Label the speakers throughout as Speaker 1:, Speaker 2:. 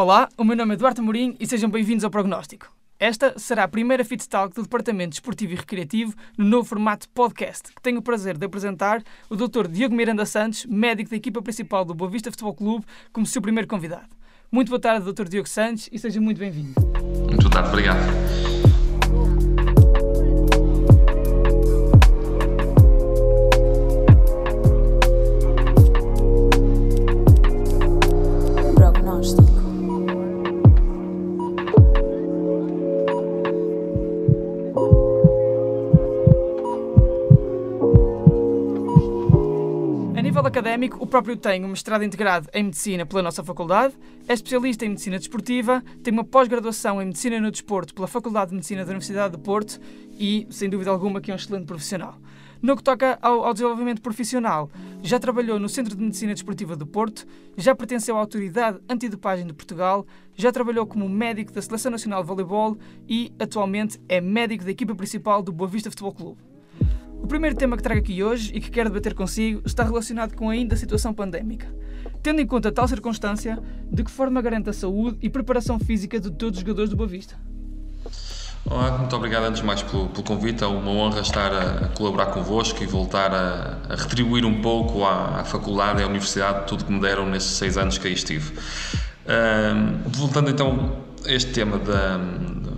Speaker 1: Olá, o meu nome é Eduardo Amorim e sejam bem-vindos ao Prognóstico. Esta será a primeira Fitstalk do Departamento Desportivo e Recreativo no novo formato podcast, que tenho o prazer de apresentar o Dr. Diogo Miranda Santos, médico da equipa principal do Boa Vista Futebol Clube, como seu primeiro convidado. Muito boa tarde, Dr. Diogo Santos, e seja muito bem-vindo.
Speaker 2: Muito boa tarde, obrigado.
Speaker 1: Académico, o próprio tem um mestrado integrado em Medicina pela nossa faculdade, é especialista em Medicina Desportiva, tem uma pós-graduação em Medicina no Desporto pela Faculdade de Medicina da Universidade de Porto e, sem dúvida alguma, que é um excelente profissional. No que toca ao, ao, desenvolvimento profissional, já trabalhou no Centro de Medicina Desportiva do Porto, já pertenceu à Autoridade Antidopagem de Portugal, já trabalhou como médico da Seleção Nacional de Voleibol e, atualmente, é médico da equipa principal do Boa Vista Futebol Clube. O primeiro tema que trago aqui hoje e que quero debater consigo está relacionado com ainda a situação pandémica. Tendo em conta tal circunstância, de que forma garante a saúde e preparação física de todos os jogadores do Boa Vista?
Speaker 2: Olá, muito obrigado antes de mais pelo, pelo, convite. É uma honra estar a, a colaborar convosco e voltar a, a retribuir um pouco à, à, faculdade e à universidade tudo que me deram nestes seis anos que aí estive. Voltando então a este tema da,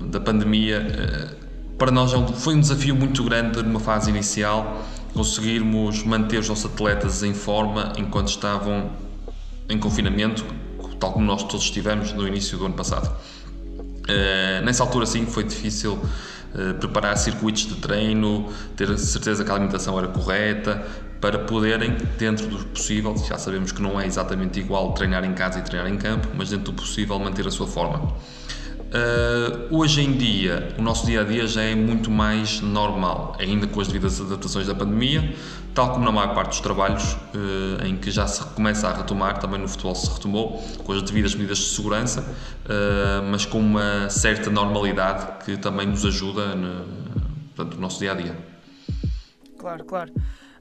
Speaker 2: da pandemia, uh, para nós é foi um desafio muito grande numa fase inicial conseguirmos manter os nossos atletas em forma enquanto estavam em confinamento, tal como nós todos estivemos no início do ano passado. Uh, nessa altura, sim, foi difícil uh, preparar circuitos de treino, ter certeza que a alimentação era correta, para poderem, dentro do possível, já sabemos que não é exatamente igual treinar em casa e treinar em campo, mas dentro do possível manter a sua forma. Uh, hoje em dia, o nosso dia a dia já é muito mais normal, ainda com as devidas adaptações da pandemia, tal como na maior parte dos trabalhos uh, em que já se começa a retomar, também no futebol se retomou, com as devidas medidas de segurança, uh, mas com uma certa normalidade que também nos ajuda no, portanto, no nosso dia a dia.
Speaker 1: Claro, claro.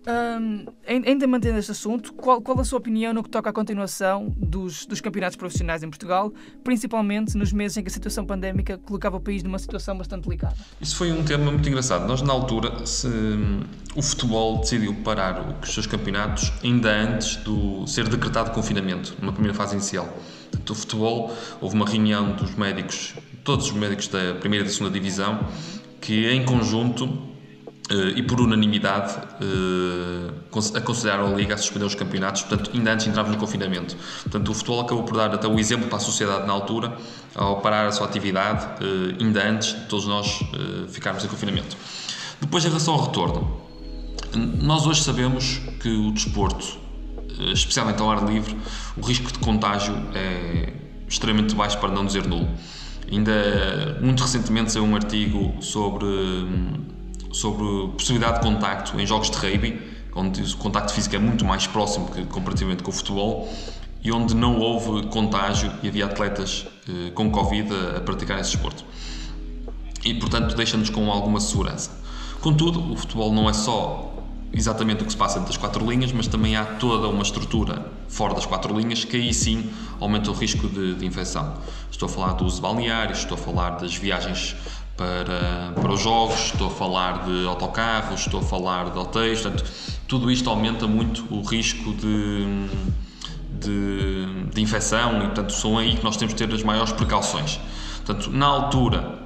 Speaker 1: Um, ainda mantendo este assunto, qual, qual, a sua opinião no que toca à continuação dos, dos, campeonatos profissionais em Portugal, principalmente nos meses em que a situação pandémica colocava o país numa situação bastante delicada?
Speaker 2: Isso foi um tema muito engraçado. Nós, na altura, se, o futebol decidiu parar os seus campeonatos ainda antes do ser decretado confinamento, numa primeira fase inicial. Portanto, o futebol, houve uma reunião dos médicos, todos os médicos da primeira e da segunda divisão, que em conjunto e por unanimidade aconselharam a Liga a suspender os campeonatos, portanto, ainda antes entrávamos no confinamento. Portanto, o futebol acabou por dar até o exemplo para a sociedade na altura, ao parar a sua atividade, uh, ainda antes de todos nós ficarmos em confinamento. Depois, em relação ao retorno, nós hoje sabemos que o desporto, especialmente ao ar livre, o risco de contágio é extremamente baixo, para não dizer nulo. Ainda, muito recentemente, saiu um artigo sobre sobre possibilidade de contacto em jogos de rugby, onde o contacto físico é muito mais próximo comparativamente com o futebol e onde não houve contágio e havia atletas eh, com Covid a, a praticar esse desporto. E, portanto, deixa-nos com alguma segurança. Contudo, o futebol não é só exatamente o que se passa entre as quatro linhas, mas também há toda uma estrutura fora das quatro linhas que aí sim aumenta o risco de, de infecção. Estou a falar do uso de balneários, estou a falar das viagens para, para os jogos, estou a falar de autocarros, estou a falar de hotéis, portanto, tudo isto aumenta muito o risco de, de, de infecção e, portanto, são aí que nós temos de ter as maiores precauções. Portanto, na altura,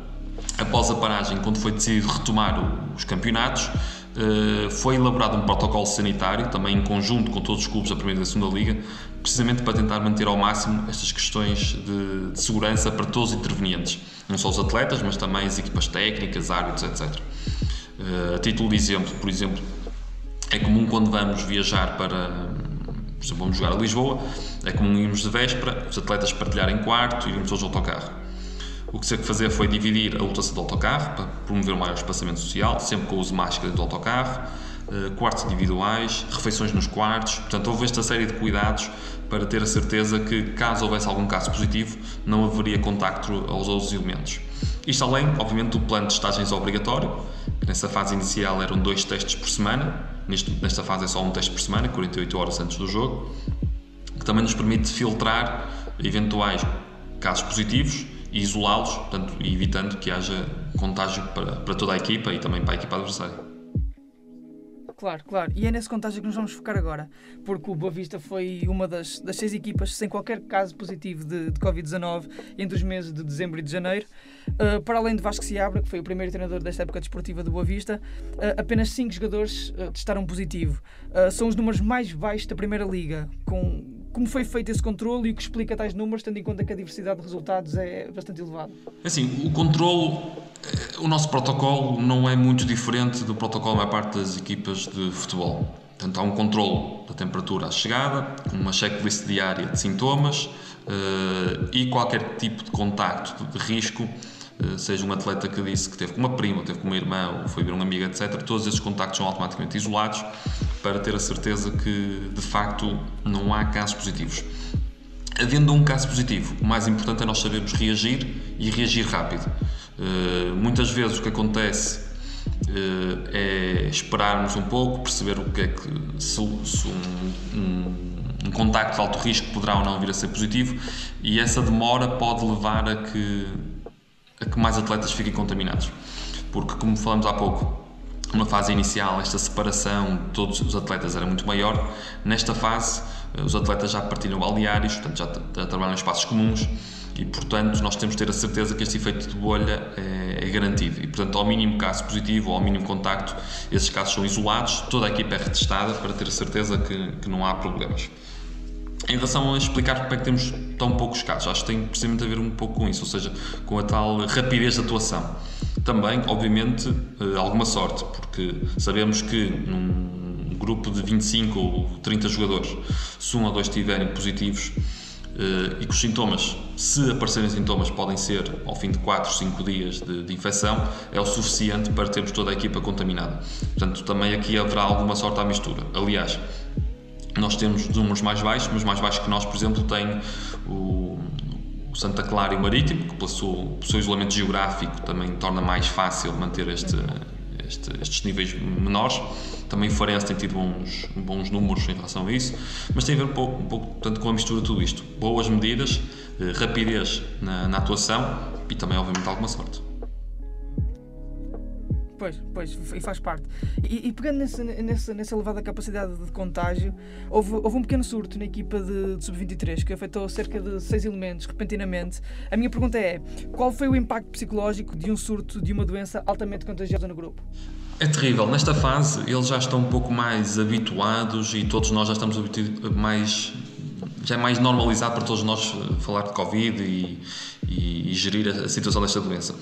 Speaker 2: após a paragem, quando foi decidido retomar os campeonatos, eh, foi elaborado um protocolo sanitário, também em conjunto com todos os clubes da Primeira e da Segunda Liga, precisamente para tentar manter ao máximo estas questões de, de segurança para todos os intervenientes, não só os atletas, mas também as equipas técnicas, árbitros, etc. Eh, a título de exemplo, por exemplo, é comum quando vamos viajar para, por exemplo, vamos jogar a Lisboa, é comum irmos de véspera, os atletas partilharem quarto e irmos todos de autocarro o que se que fazer foi dividir a lotação do autocarro para promover um maior espaçamento social, sempre com o uso de máscara do autocarro, quartos individuais, refeições nos quartos. Portanto, houve esta série de cuidados para ter a certeza que, caso houvesse algum caso positivo, não haveria contacto aos outros elementos. Isto além, obviamente, do plano de estagens obrigatório, que nessa fase inicial eram dois testes por semana, neste, nesta fase é só um teste por semana, 48 horas antes do jogo, que também nos permite filtrar eventuais casos positivos e isolá-los, portanto, evitando que haja contágio para, para toda a equipa e também para a equipa adversária.
Speaker 1: Claro, claro. E é nesse contágio que nos vamos focar agora, porque o Boa Vista foi uma das, das seis equipas sem qualquer caso positivo de, de Covid-19 entre os meses de dezembro e de janeiro. Uh, para além de Vasco Seabra, que foi o primeiro treinador desta época desportiva do Boa Vista, uh, apenas cinco jogadores uh, testaram positivo. são os números mais baixos da Primeira Liga, com como foi feito esse controle e o que explica tais números, tendo em conta que a diversidade de resultados é bastante elevada?
Speaker 2: Assim, o controle, eh, o nosso protocolo não é muito diferente do protocolo da maior parte das equipas de futebol. Portanto, há um controle da temperatura à chegada, uma checklist diária de sintomas uh, e qualquer tipo de contacto de risco eh, seja um atleta que disse que teve com uma prima, teve com uma irmã, ou foi ver um amigo, etc., todos esses contactos são automaticamente isolados para ter a certeza que, de facto, não há casos positivos. Havendo um caso positivo, o mais importante é nós sabermos reagir e reagir rápido. Uh, muitas vezes o que acontece uh, é esperarmos um pouco, perceber o que é que se, se um, um, um, contacto de alto risco poderá ou não vir a ser positivo e essa demora pode levar a que a que mais atletas fiquem contaminados. Porque, como falamos há pouco, numa fase inicial, esta separação de todos os atletas era muito maior. Nesta fase, eh, os atletas já partilham balneários, portanto, já, já trabalham em espaços comuns e, portanto, nós temos de ter a certeza que este efeito de bolha é, é, garantido. E, portanto, ao mínimo caso positivo ou ao mínimo contacto, esses casos são isolados, toda a equipa é retestada para ter a certeza que, que não há problemas. Em relação a explicar porque é que temos tão poucos casos, acho que tem precisamente a ver um pouco com isso, ou seja, com a tal rapidez de atuação. Também, obviamente, eh, alguma sorte, porque sabemos que num grupo de 25 ou 30 jogadores, se um ou dois estiverem positivos eh, e que os sintomas, se aparecerem sintomas, podem ser ao fim de 4, 5 dias de, de infecção, é o suficiente para termos toda a equipa contaminada. Portanto, também aqui haverá alguma sorte à mistura. Aliás, nós temos números mais baixos, mas mais baixos que nós, por exemplo, tem o, o Santa Clara e o Marítimo, que pelo seu, pelo seu isolamento geográfico também torna mais fácil manter este, este, estes níveis menores. Também o Farense tem tido bons, bons números em relação a isso, mas tem a ver um pouco, um pouco portanto, com a mistura de tudo isto. Boas medidas, eh, rapidez na, na atuação e também, obviamente, alguma sorte.
Speaker 1: Pois, pois, e faz parte. E, e pegando nessa, nessa, nessa elevada capacidade de contágio, houve, houve um pequeno surto na equipa de, de Sub-23 que afetou cerca de seis elementos repentinamente. A minha pergunta é: qual foi o impacto psicológico de um surto de uma doença altamente contagiosa no grupo?
Speaker 2: É terrível. Nesta fase, eles já estão um pouco mais habituados e todos nós já estamos mais. Já é mais normalizado para todos nós eh, falar de Covid e, e, e gerir a situação desta doença.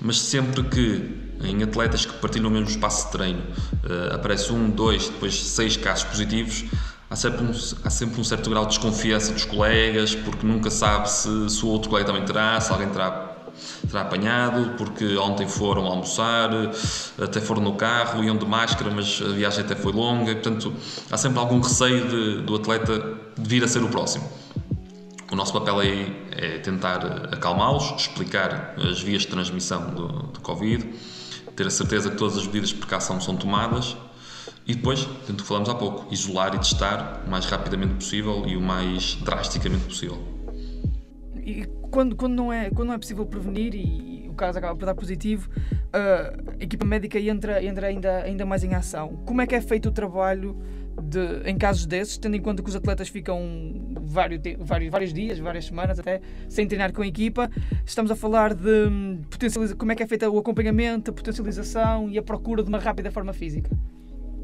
Speaker 2: Mas sempre que em atletas que partilham o mesmo espaço de treino uh, aparece um, dois, depois seis casos positivos, há sempre, um, há sempre um certo grau de desconfiança dos colegas, porque nunca sabe se, se o outro colega também terá, se alguém terá, terá apanhado, porque ontem foram almoçar, até foram no carro, iam de máscara, mas a viagem até foi longa, e, portanto há sempre algum receio de, do atleta vir a ser o próximo. O nosso papel aí é tentar acalmá-los, explicar as vias de transmissão do, do Covid ter a certeza que todas as medidas de precaução são tomadas e depois, tanto que falamos há pouco, isolar e testar o mais rapidamente possível e o mais drasticamente possível.
Speaker 1: E quando, quando, não, é, quando não é possível prevenir e o caso acaba por dar positivo, a equipa médica entra, entra ainda, ainda mais em ação. Como é que é feito o trabalho de, em casos desses, tendo em conta que os atletas ficam vários, vários, vários dias, várias semanas até, sem treinar com a equipa. Estamos a falar de hum, como é que é feito o acompanhamento, a potencialização e a procura de uma rápida forma física.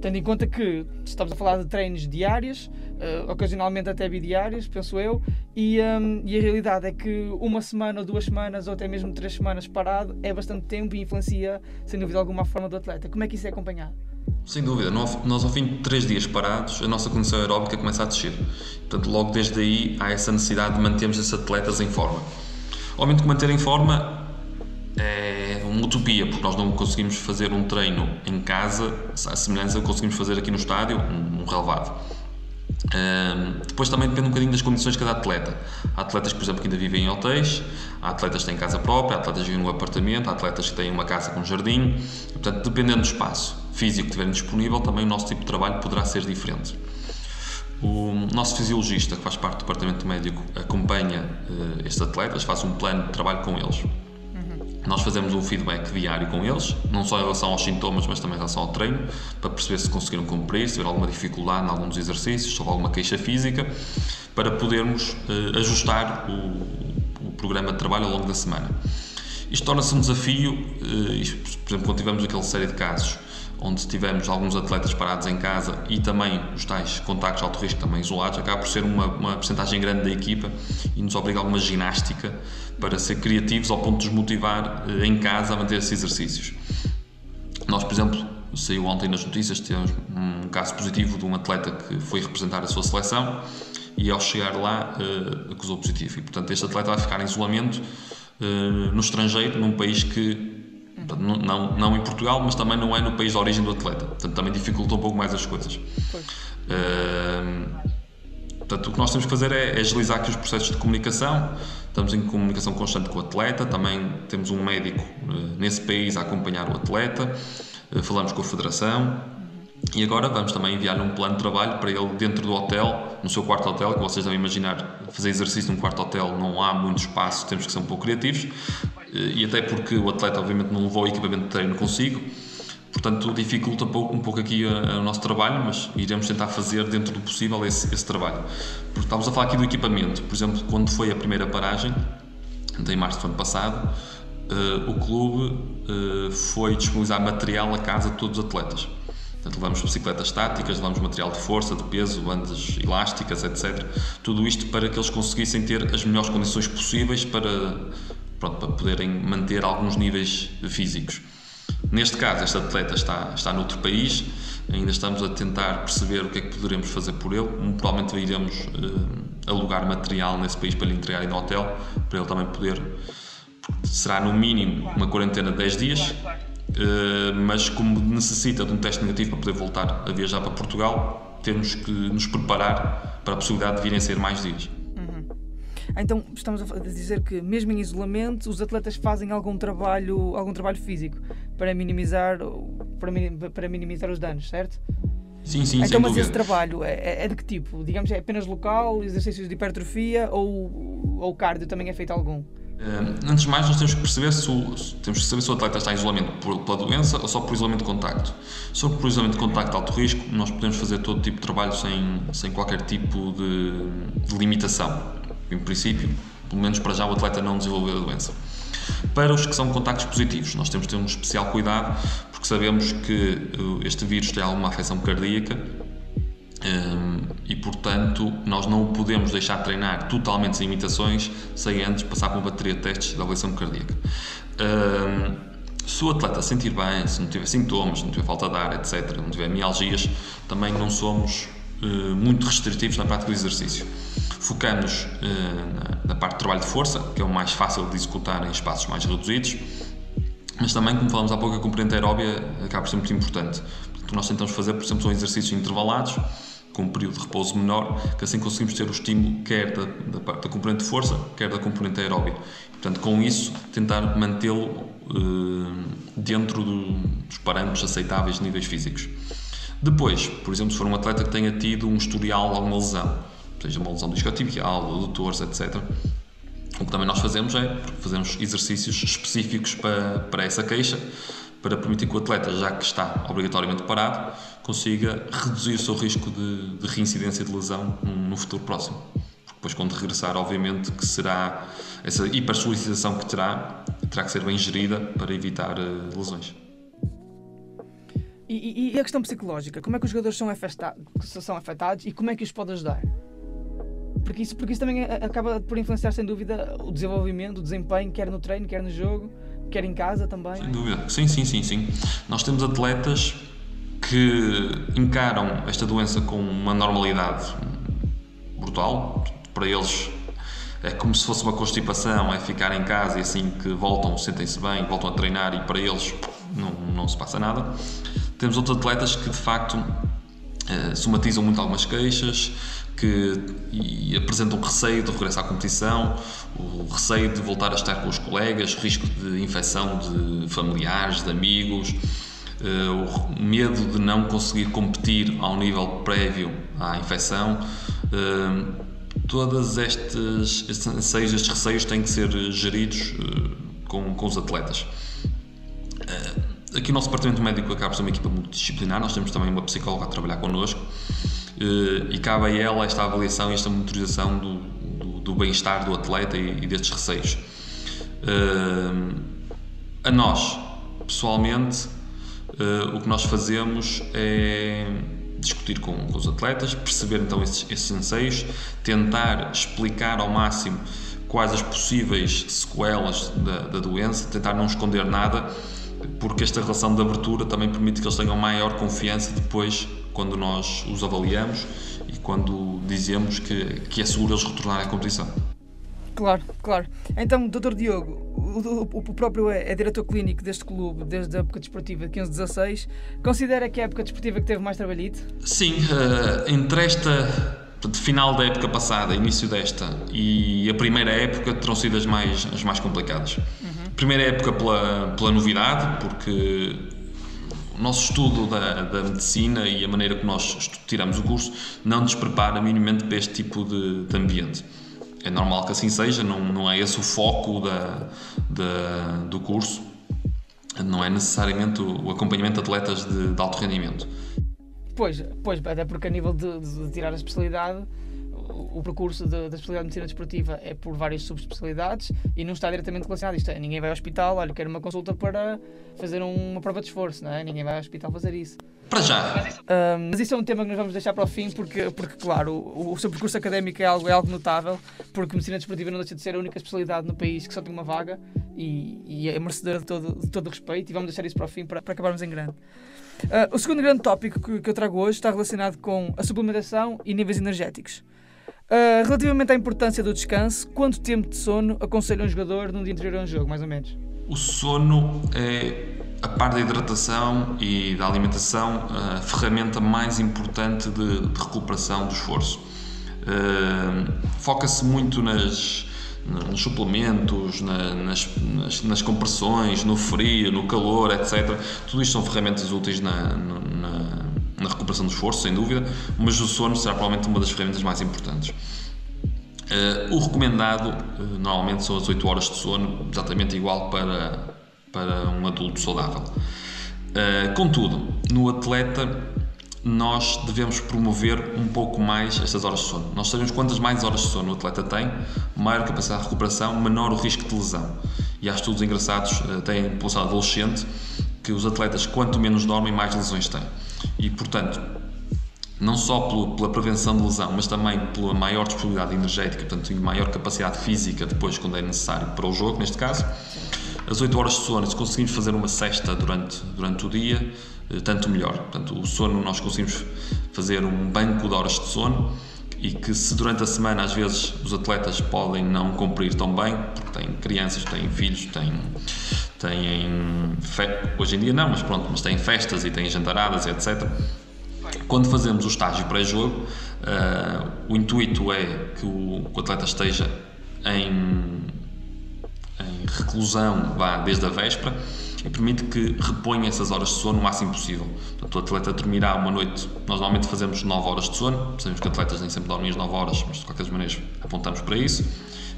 Speaker 1: Tendo em conta que estamos a falar de treinos diários, uh, ocasionalmente até bidiários, penso eu, e, um, e, a realidade é que uma semana duas semanas ou até mesmo três semanas parado é bastante tempo e influencia, sem dúvida alguma, a forma do atleta. Como é que isso é acompanhado?
Speaker 2: Sem dúvida, nós ao fim de três dias parados, a nossa condição aeróbica começa a descer. Portanto, logo desde aí há essa necessidade de mantermos esses atletas em forma. Obviamente que manter em forma é uma utopia, porque nós não conseguimos fazer um treino em casa, à semelhança que conseguimos fazer aqui no estádio, um relevado. Um, depois também depende um bocadinho das condições de cada atleta. Há atletas, por exemplo, que ainda vivem em hotéis, há atletas que têm casa própria, há atletas que vivem no apartamento, há atletas que têm uma casa com jardim. Portanto, dependendo do espaço físico que tiverem disponível, também o nosso tipo de trabalho poderá ser diferente. O nosso fisiologista, que faz parte do departamento médico, acompanha uh, estes atletas, faz um plano de trabalho com eles. Uhum. Nós fazemos um feedback diário com eles, não só em relação aos sintomas, mas também em relação ao treino, para perceber se conseguiram cumprir, se tiver alguma dificuldade em algum dos exercícios, se houve alguma queixa física, para podermos uh, ajustar o, o, programa de trabalho ao longo da semana. Isto torna-se um desafio, uh, por exemplo, quando tivemos aquela série de casos onde tivemos alguns atletas parados em casa e também os tais contactos alto risco também isolados, acaba por ser uma, uma porcentagem grande da equipa e nos obriga a alguma ginástica para ser criativos ao ponto de nos motivar eh, em casa a manter esses exercícios. Nós, por exemplo, saiu ontem nas notícias, tivemos um caso positivo de um atleta que foi representar a sua seleção e ao chegar lá uh, acusou positivo. E, portanto, este atleta vai ficar em isolamento uh, no estrangeiro, num país que não, não, não, em Portugal, mas também não é no país de origem do atleta. Portanto, também dificulta um pouco mais as coisas. Uh, portanto, o que nós temos que fazer é, é agilizar aqui os processos de comunicação. Estamos em comunicação constante com o atleta. Também temos um médico uh, nesse país a acompanhar o atleta. Uh, falamos com a federação. E agora vamos também enviar-lhe um plano de trabalho para ele dentro do hotel, no seu quarto hotel, que vocês devem imaginar, fazer exercício num quarto hotel não há muito espaço, temos que ser um pouco criativos e até porque o atleta obviamente não levou o equipamento de treino consigo, portanto dificulta um pouco, aqui o nosso trabalho, mas iremos tentar fazer dentro do possível esse, esse trabalho. Porque estamos a falar aqui do equipamento, por exemplo, quando foi a primeira paragem, em março do ano passado, uh, o clube foi disponibilizar material a casa de todos os atletas. Portanto, levamos bicicletas estáticas, levamos material de força, de peso, bandas elásticas, etc. Tudo isto para que eles conseguissem ter as melhores condições possíveis para pronto, para poderem manter alguns níveis físicos. Neste caso, este atleta está, está noutro país, ainda estamos a tentar perceber o que é que poderemos fazer por ele. Provavelmente iremos uh, alugar material nesse país para lhe entregar no hotel, para ele também poder. Será no mínimo uma quarentena de 10 dias, mas como necessita de um teste negativo para poder voltar a viajar para Portugal, temos que nos preparar para a possibilidade de virem ser mais dias.
Speaker 1: Então estamos a dizer que mesmo em isolamento os atletas fazem algum trabalho, algum trabalho físico para minimizar, para, para minimizar os danos, certo?
Speaker 2: Sim, sim,
Speaker 1: Então, mas
Speaker 2: dúvida.
Speaker 1: esse trabalho é, é, é, de que tipo? Digamos, é apenas local, exercícios de hipertrofia ou, ou cardio também é feito algum?
Speaker 2: Uh, antes de mais, nós temos que perceber se o, temos que saber se o atleta está em isolamento por, pela doença ou só por isolamento de contacto. For por isolamento de contacto de alto risco, nós podemos fazer todo tipo de trabalho sem, sem qualquer tipo de, de limitação em princípio, pelo menos para já, o atleta não desenvolveu a doença. Para os que são contactos positivos, nós temos de ter um especial cuidado, porque sabemos que eh, este vírus tem alguma afecção cardíaca e, portanto, nós não o podemos deixar treinar totalmente sem imitações sem antes passar por uma bateria de testes de avaliação cardíaca. Um, se o atleta sentir bem, se não tiver sintomas, se não tiver falta de ar, etc., não tiver mialgias, também não somos uh, muito restritivos na prática do exercício. Focamos uh, na, parte de trabalho de força, que é o mais fácil de executar em espaços mais reduzidos, mas também, como falamos há pouco, a componente aeróbia acaba por ser muito importante. Portanto, nós tentamos fazer, por exemplo, são exercícios intervalados, com um período de repouso menor, que assim conseguimos ter o estímulo quer da, da, da componente de força, quer da componente aeróbia. Portanto, com isso, tentar mantê-lo uh, dentro do, dos parâmetros aceitáveis de níveis físicos. Depois, por exemplo, se for um atleta que tenha tido um historial de alguma lesão, seja uma lesão discotibial, adutores, etc. O que também nós fazemos é fazemos exercícios específicos para, para essa queixa, para permitir que o atleta, já que está obrigatoriamente parado, consiga reduzir o seu risco de, de reincidência de lesão no futuro próximo. Porque depois, quando regressar, obviamente que será essa hipersolicitação que terá, terá que ser bem gerida para evitar uh, lesões.
Speaker 1: E, e, a questão psicológica? Como é que os jogadores são afetados, são afetados e como é que os pode ajudar? Porque isso, porque isso também é, acaba por influenciar, sem dúvida, o desenvolvimento, o desempenho, quer no treino, quer no jogo, quer em casa também.
Speaker 2: Sem dúvida, sim, sim, sim, sim. Nós temos atletas que encaram esta doença com uma normalidade brutal. Para eles é como se fosse uma constipação, é ficar em casa e assim que voltam, sentem-se bem, voltam a treinar e para eles não, não se passa nada. Temos outros atletas que de facto eh, somatizam muito algumas queixas, que e apresentam receio de regressar à competição, o receio de voltar a estar com os colegas, risco de infecção de familiares, de amigos, o medo de não conseguir competir ao nível prévio à infecção. Todos estes, estes anseios, estes receios têm que ser geridos com, com os atletas. Aqui o nosso departamento médico acaba por ser uma equipa multidisciplinar, nós temos também uma psicóloga a trabalhar connosco e cabe a ela esta avaliação e esta monitorização do, do, do bem-estar do atleta e, e destes receios. A nós, pessoalmente, uh, o que nós fazemos é discutir com, com, os atletas, perceber então esses, esses anseios, tentar explicar ao máximo quais as possíveis sequelas da, da doença, tentar não esconder nada, porque esta relação de abertura também permite que eles tenham maior confiança depois quando nós os avaliamos e quando dizemos que, que é seguro eles retornarem à competição.
Speaker 1: Claro, claro. Então, Dr. Diogo, o, o, o, próprio é, é, diretor clínico deste clube desde a época desportiva de 15-16. Considera que é a época desportiva que teve mais trabalhito?
Speaker 2: Sim, uh, entre esta de final da época passada, início desta e a primeira época terão sido as mais, as mais complicadas. Uhum. Primeira época pela, pela novidade, porque o nosso estudo da, da medicina e a maneira que nós tiramos o curso não nos prepara minimamente para este tipo de, de ambiente é normal que assim seja, não, não é esse o foco da, da, do curso, não é necessariamente o, o acompanhamento de atletas de, de, alto rendimento.
Speaker 1: Pois, pois, até porque a nível de, de tirar a especialidade, o, percurso da especialidade de medicina desportiva é por várias subespecialidades e não está diretamente relacionado. Isto é, ninguém vai ao hospital, olha, quero uma consulta para fazer uma prova de esforço, não é? Ninguém vai ao hospital fazer isso.
Speaker 2: Para já.
Speaker 1: Um, mas isso é um tema que nós vamos deixar para o fim, porque, porque claro, o, o seu percurso académico é algo, é algo notável, porque medicina desportiva não deixa de ser a única especialidade no país que só tem uma vaga e, e é merecedora de todo, de todo o respeito. E vamos deixar isso para o fim para, para acabarmos em grande. Uh, o segundo grande tópico que, que eu trago hoje está relacionado com a suplementação e níveis energéticos. Uh, relativamente à importância do descanso, quanto tempo de sono aconselha um jogador num dia anterior a um jogo, mais ou menos?
Speaker 2: O sono é, a par da hidratação e da alimentação, a ferramenta mais importante de, de recuperação do esforço. Uh, Foca-se muito nas, nos suplementos, na, nas, nas, nas, compressões, no frio, no calor, etc. Tudo isto são ferramentas úteis na, na na recuperação do esforço, sem dúvida, mas o sono será provavelmente uma das ferramentas mais importantes. Uh, o recomendado uh, normalmente são as 8 horas de sono, exatamente igual para, para um adulto saudável. Uh, contudo, no atleta, nós devemos promover um pouco mais estas horas de sono. Nós sabemos quantas mais horas de sono o atleta tem, maior capacidade de recuperação, menor o risco de lesão. E há estudos engraçados, têm população adolescente, que os atletas, quanto menos dormem, mais lesões têm. E, portanto, não só pela prevenção de lesão, mas também pela maior disponibilidade energética, portanto, maior capacidade física depois, quando é necessário para o jogo, neste caso, as 8 horas de sono, se conseguimos fazer uma cesta durante, durante o dia, eh, tanto melhor. Portanto, o sono, nós conseguimos fazer um banco de horas de sono e que se durante a semana às vezes os atletas podem não cumprir tão bem, porque têm crianças, têm filhos, têm têm fe... hoje em dia não, mas pronto, mas têm festas e têm jantaradas, etc. Quando fazemos o estágio pré-jogo, uh, o intuito é que o, o atleta esteja em, em, reclusão vá desde a véspera e permite que reponha essas horas de sono o máximo possível. Portanto, o atleta dormirá uma noite, nós normalmente fazemos 9 horas de sono, sabemos que atletas nem sempre dormem as 9 horas, mas de qualquer maneira apontamos para isso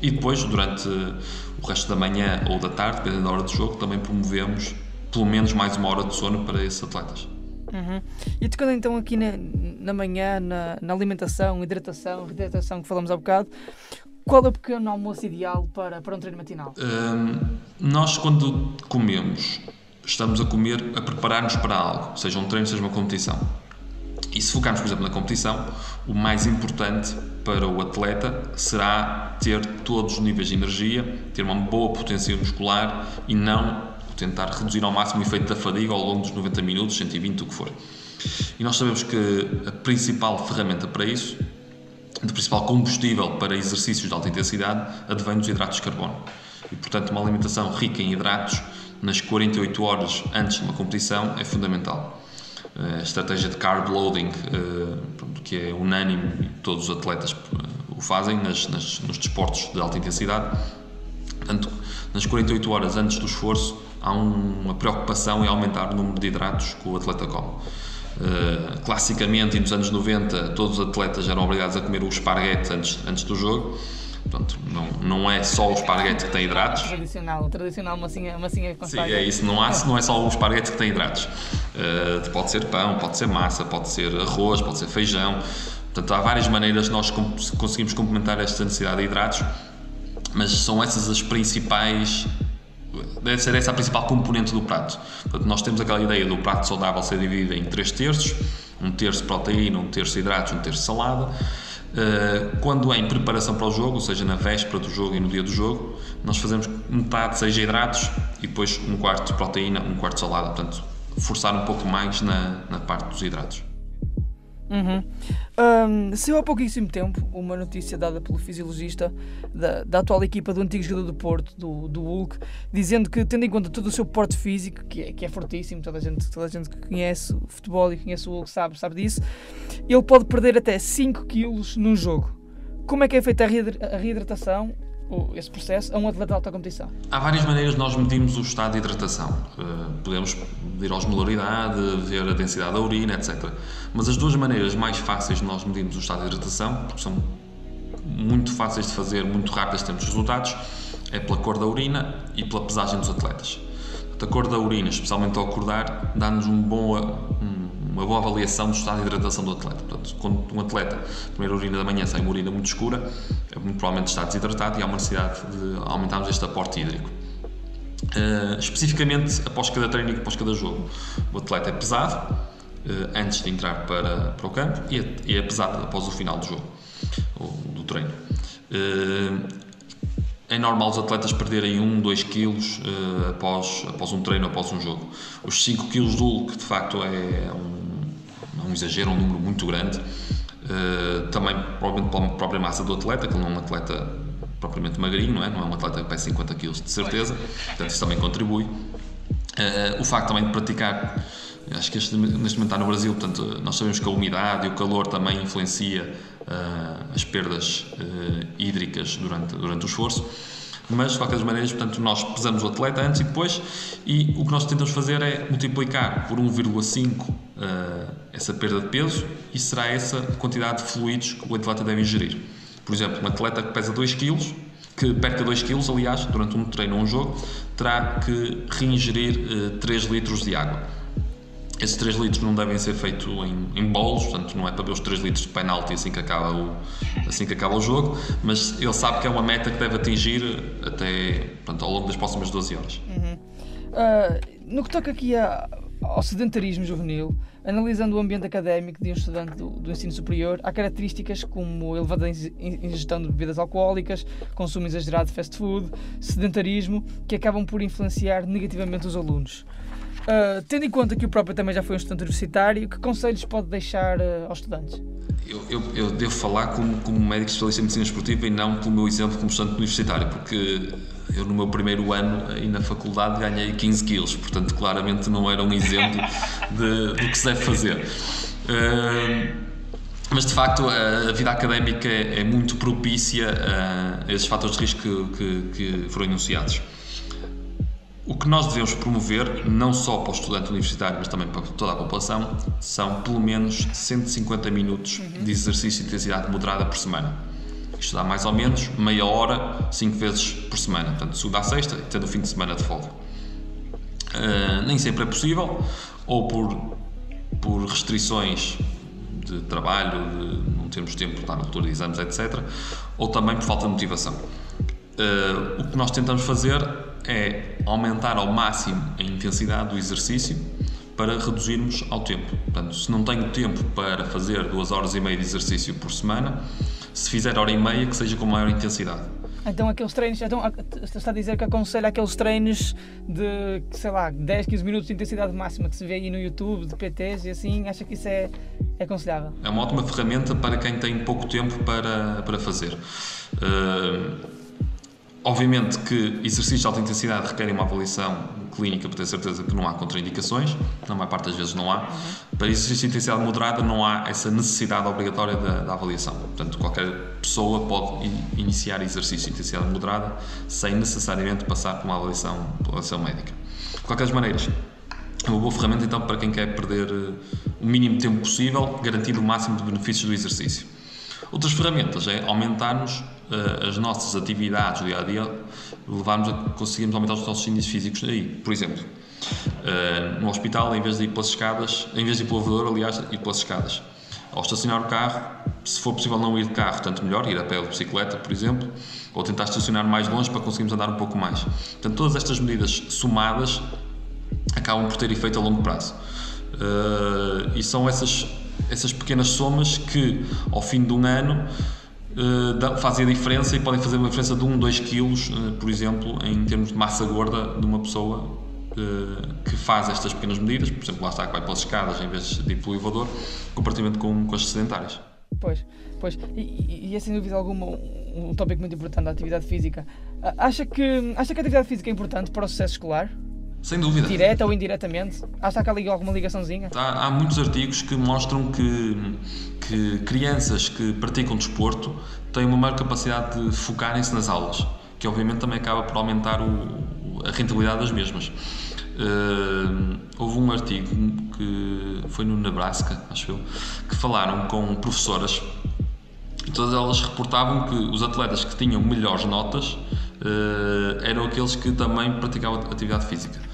Speaker 2: e depois, durante o resto da manhã ou da tarde, dependendo da hora do jogo, também promovemos pelo menos mais uma hora de sono para esses atletas.
Speaker 1: Uhum. E tocando então aqui na, na manhã, na, na, alimentação, hidratação, reidratação que falamos há bocado, qual é o pequeno almoço ideal para, para um treino matinal?
Speaker 2: Um, nós, quando comemos, estamos a comer, a preparar-nos para algo, seja um treino, seja uma competição. E se focarmos, por exemplo, na competição, o mais importante para o atleta será ter todos os níveis de energia, ter uma boa potência muscular e não tentar reduzir ao máximo o efeito da fadiga ao longo dos 90 minutos, 120, o que for. E nós sabemos que a principal ferramenta para isso, o principal combustível para exercícios de alta intensidade, advém dos hidratos de carbono. E, portanto, uma alimentação rica em hidratos nas 48 horas antes de uma competição é fundamental a estratégia de carb loading, eh, que é unânime todos os atletas eh, o fazem nas, nas, nos desportos de alta intensidade. Portanto, nas 48 horas antes do esforço, há uma preocupação em aumentar o número de hidratos que o atleta come. Uh, classicamente, nos anos 90, todos os atletas eram obrigados a comer o esparguete antes, antes do jogo. Portanto, não, não é só o esparguete que tem hidratos.
Speaker 1: Tradicional, tradicional massinha, massinha com
Speaker 2: Sim, é isso. Não, há, não é só o esparguete que tem hidratos. Uh, pode ser pão, pode ser massa, pode ser arroz, pode ser feijão. Portanto, há várias maneiras de nós conseguimos complementar esta necessidade de hidratos, mas são essas as principais deve ser essa a principal componente do prato. Portanto, nós temos aquela ideia do prato saudável ser dividido em três terços, um terço proteína, um terço hidratos, um terço salada. Eh, quando é em preparação para o jogo, ou seja, na véspera do jogo e no dia do jogo, nós fazemos metade seja hidratos e depois um quarto de proteína, um quarto salada. Portanto, forçar um pouco mais na, na parte dos hidratos.
Speaker 1: Uhum. Um, saiu há pouquíssimo tempo uma notícia dada pelo fisiologista da, da atual equipa do antigo jogador do Porto, do, do Hulk, dizendo que, tendo em conta todo o seu porte físico, que é, que é fortíssimo, toda a, gente, toda a gente que conhece o futebol e conhece o Hulk sabe, sabe disso, ele pode perder até 5 kg num jogo. Como é que é feita a reidratação esse processo a um atleta de alta competição?
Speaker 2: Há várias maneiras de nós medirmos o estado de hidratação. Eh, podemos medir a osmolaridade, ver a densidade da urina, etc. Mas as duas maneiras mais fáceis de nós medirmos o estado de hidratação, porque são muito fáceis de fazer, muito rápidas, temos resultados, é pela cor da urina e pela pesagem dos atletas. A cor da urina, especialmente ao acordar, dá-nos um bom, uma boa avaliação do estado de hidratação do atleta. Portanto, quando um atleta, primeira urina da manhã, sai uma urina muito escura, é muito provavelmente está desidratado e há uma necessidade de aumentarmos este aporte hídrico. Uh, especificamente após cada treino e após cada jogo. O atleta é pesado uh, antes de entrar para, para o campo e é, e é pesado após o final do jogo, ou do treino. Uh, é normal os atletas perderem 1, 2 quilos após, após um treino, após um jogo. Os 5 quilos do Hulk, de facto, é um, um exagero, um número muito grande. Uh, também, provavelmente, pela própria massa do atleta, que ele não é um atleta propriamente magrinho, não é? Não é um atleta que pesa 50 quilos, de certeza. Portanto, isso também contribui. Uh, o facto também de praticar acho que este, neste momento está no Brasil, portanto, nós sabemos que a umidade e o calor também influencia uh, as perdas hídricas durante, durante o esforço. Mas, de qualquer maneira, portanto, nós pesamos o atleta antes e depois, e o que nós tentamos fazer é multiplicar por 1,5 uh, eh, essa perda de peso e será essa quantidade de fluidos que o atleta deve ingerir. Por exemplo, um atleta que pesa 2 kg, que perca 2 kg, aliás, durante um treino ou um jogo, terá que reingerir uh, 3 litros de água. Esses 3 litros não devem ser feitos em, em bolos, portanto não é para ver os 3 litros de penalti assim que, acaba o, assim que acaba o jogo, mas ele sabe que é uma meta que deve atingir até portanto, ao longo das próximas 12 horas.
Speaker 1: Uhum. Uh, no que toca aqui a, ao sedentarismo juvenil, analisando o ambiente académico de um estudante do, do ensino superior, há características como elevada ingestão de bebidas alcoólicas, consumo exagerado de fast food, sedentarismo, que acabam por influenciar negativamente os alunos. Uh, tendo em conta que o próprio também já foi um estudante universitário, que conselhos pode deixar uh, aos estudantes?
Speaker 2: Eu, eu, eu, devo falar como, como médico especialista em medicina esportiva e não pelo meu exemplo como estudante universitário, porque eu no meu primeiro ano e na faculdade ganhei 15 quilos, portanto claramente não era um exemplo de, do que se deve fazer. Uh, mas de facto a vida académica é, é muito propícia a esses fatores de risco que, que, que foram enunciados. O que nós devemos promover, não só para o estudante universitário, mas também para toda a população, são pelo menos 150 minutos uhum. de exercício de intensidade moderada por semana. Isto dá mais ou menos meia hora, 5 vezes por semana. Portanto, segunda a sexta, tendo o fim de semana de folga. Uh, nem sempre é possível, ou por, por restrições de trabalho, de não termos tempo de estar na altura de exames, etc., ou também por falta de motivação. Uh, o que nós tentamos fazer é aumentar ao máximo a intensidade do exercício para reduzirmos ao tempo. Portanto, se não tenho tempo para fazer duas horas e meia de exercício por semana, se fizer hora e meia, que seja com maior intensidade.
Speaker 1: Então aqueles treinos, então, está a dizer que aconselha aqueles treinos de, sei lá, 10, 15 minutos de intensidade máxima que se vê aí no YouTube, de PTs e assim, acha que isso é, é aconselhável?
Speaker 2: É uma ótima ferramenta para quem tem pouco tempo para, para fazer. Uh, Obviamente que exercícios de alta intensidade requerem uma avaliação clínica para ter certeza que não há contraindicações, na maior parte das vezes não há. Uhum. Para exercício de intensidade moderada não há essa necessidade obrigatória da, da, avaliação. Portanto, qualquer pessoa pode iniciar exercício de intensidade moderada sem necessariamente passar por uma avaliação, por avaliação médica. De qualquer maneira, É uma boa ferramenta então para quem quer perder uh, o mínimo tempo possível, garantindo o máximo de benefícios do exercício. Outras ferramentas é aumentarmos as nossas atividades do dia a dia, levarmos a conseguirmos aumentar os nossos índices físicos aí. Por exemplo, uh, no hospital, em vez de ir pelas escadas, em vez de ir pelo elevador, aliás, ir pelas escadas. Ao estacionar o carro, se for possível não ir de carro, tanto melhor, ir a pé ou de bicicleta, por exemplo, ou tentar estacionar mais longe para conseguirmos andar um pouco mais. Portanto, todas estas medidas somadas acabam por ter efeito a longo prazo. Uh, e são essas, essas pequenas somas que, ao fim de um ano, fazem a diferença e podem fazer uma diferença de 1, 2 quilos, uh, por exemplo, em termos de massa gorda de uma pessoa que faz estas pequenas medidas, por exemplo, lá está que vai pelas escadas em vez de ir pelo elevador, comparativamente com, com as sedentárias.
Speaker 1: Pois, pois, e, e é sem dúvida alguma um, um tópico muito importante da atividade física. Acha que, acha que a atividade física é importante para o sucesso escolar?
Speaker 2: Sem dúvida.
Speaker 1: Direta ou indiretamente? Acha que há alguma ligaçãozinha?
Speaker 2: Há, há, muitos artigos que mostram que, que crianças que praticam desporto têm uma maior capacidade de focarem-se nas aulas, que obviamente também acaba por aumentar o, a rentabilidade das mesmas. Uh, houve um artigo que foi no Nebraska, acho eu, que falaram com professoras e todas elas reportavam que os atletas que tinham melhores notas uh, eram aqueles que também praticavam atividade física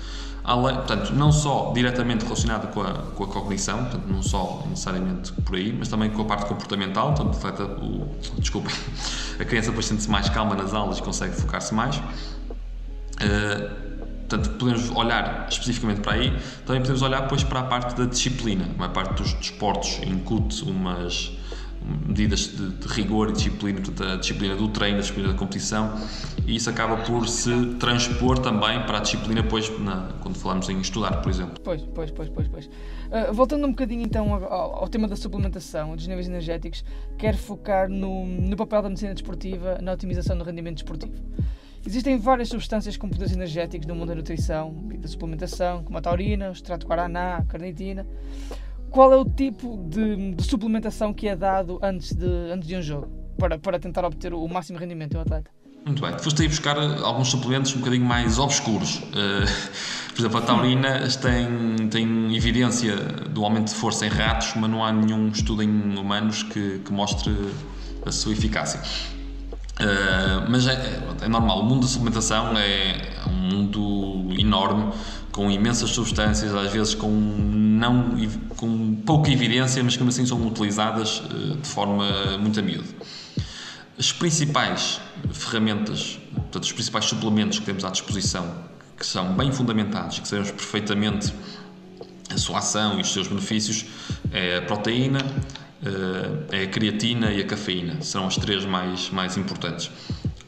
Speaker 2: além, portanto, não só diretamente relacionado com a, com a cognição, portanto, não só necessariamente por aí, mas também com a parte comportamental, portanto, atleta, o, desculpem, a criança depois sente-se mais calma nas aulas e consegue focar-se mais. Uh, portanto, podemos olhar especificamente para aí, também podemos olhar depois para a parte da disciplina, a parte dos desportos incute umas medidas de, de, rigor e disciplina, portanto, a disciplina do treino, a disciplina da competição, e isso acaba por se transpor também para a disciplina depois na, quando falamos em estudar, por exemplo.
Speaker 1: Pois, pois, pois, pois, pois. Uh, voltando um bocadinho então ao, ao, tema da suplementação, dos níveis energéticos, quero focar no, no papel da medicina desportiva na otimização do rendimento desportivo. Existem várias substâncias com poderes energéticos no mundo da nutrição e da suplementação, como a taurina, o extrato guaraná, a carnitina qual é o tipo de, de, suplementação que é dado antes de, antes de um jogo para, para tentar obter o máximo rendimento do atleta?
Speaker 2: Muito bem. Foste aí buscar alguns suplementos um bocadinho mais obscuros. Uh, por exemplo, a taurina tem, tem evidência do aumento de força em ratos, mas não há nenhum estudo em humanos que, que mostre a sua eficácia. Uh, mas é, é, normal, o mundo da suplementação é um mundo enorme com imensas substâncias, às vezes com, não, com pouca evidência, mas que assim são utilizadas eh, de forma muito a miúdo. As principais ferramentas, portanto, os principais suplementos que temos à disposição, que são bem fundamentados, que sabemos perfeitamente a sua ação e os seus benefícios, é a proteína, eh, é a creatina e a cafeína. Serão as três mais, mais importantes.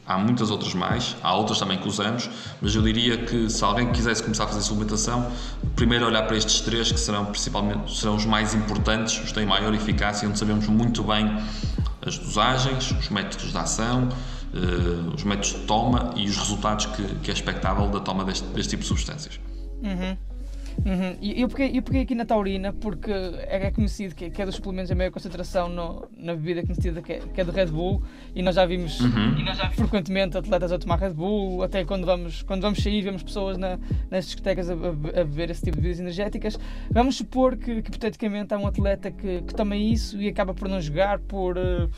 Speaker 2: Há muitas outras mais, há outras também que usamos, mas eu diria que se alguém quisesse começar a fazer suplementação, primeiro olhar para estes três que serão principalmente serão os mais importantes, os que têm maior eficácia, onde sabemos muito bem as dosagens, os métodos de ação, uh, os métodos de toma e os resultados que, que é expectável da toma deste, deste tipo de substâncias.
Speaker 1: Uhum. Uhum. E eu peguei, eu peguei aqui na taurina porque é, é conhecido que, que, é dos suplementos a maior concentração no, na bebida conhecida que é, que é do Red Bull e nós já vimos, uhum. nós já frequentemente atletas a tomar Red Bull, até quando vamos, quando vamos sair vemos pessoas na, nas discotecas a, a, a, beber esse tipo de bebidas energéticas. Vamos supor que, que hipoteticamente há um atleta que, que toma isso e acaba por não jogar por... Uh,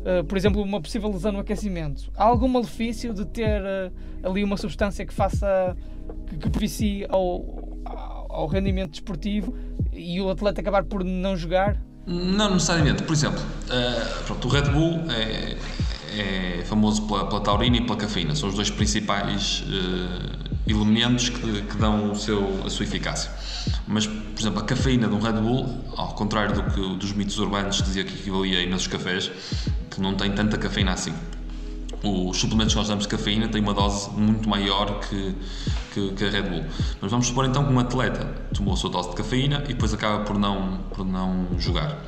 Speaker 1: Uh, por exemplo, uma possível lesão no aquecimento. Há algum malefício de ter uh, ali uma substância que faça que, que propicie ao, ao rendimento desportivo e o atleta acabar por não jogar?
Speaker 2: Não necessariamente. Por exemplo, uh, pronto, o Red Bull é, é famoso pela, pela, taurina e pela cafeína. São os dois principais uh, elementos que, que dão o seu, a sua eficácia. Mas, por exemplo, a cafeína de um Red Bull, ao contrário do que dos mitos urbanos dizia que equivalia nos cafés, que não tem tanta cafeína assim os suplementos que nós damos de cafeína têm uma dose muito maior que, que, que, a Red Bull. Mas vamos supor então que um atleta tomou a sua dose de cafeína e depois acaba por não, por não jogar.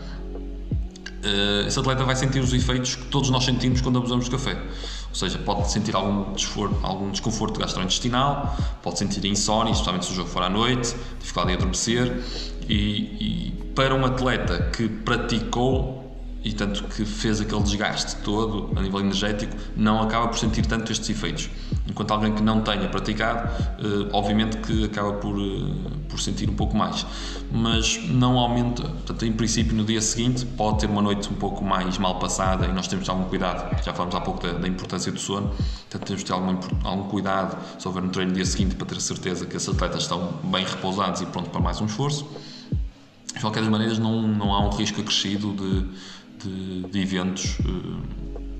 Speaker 2: Uh, esse atleta vai sentir os efeitos que todos nós sentimos quando abusamos de café. Ou seja, pode sentir algum algum desconforto gastrointestinal, pode sentir insónia, especialmente se o jogo for à noite, dificuldade em adormecer. E, e para um atleta que praticou e tanto que fez aquele desgaste todo a nível energético, não acaba por sentir tanto estes efeitos. Enquanto alguém que não tenha praticado, eh, obviamente que acaba por, eh, por sentir um pouco mais, mas não aumenta. Portanto, em princípio, no dia seguinte, pode ter uma noite um pouco mais mal passada e nós temos de ter algum cuidado. Já falamos há pouco da, da importância do sono, portanto, temos de ter algum, algum cuidado se houver um treino no dia seguinte para ter certeza que esses atletas estão bem repousados e prontos para mais um esforço. De qualquer maneira, não, não há um risco acrescido de de, de eventos, uh,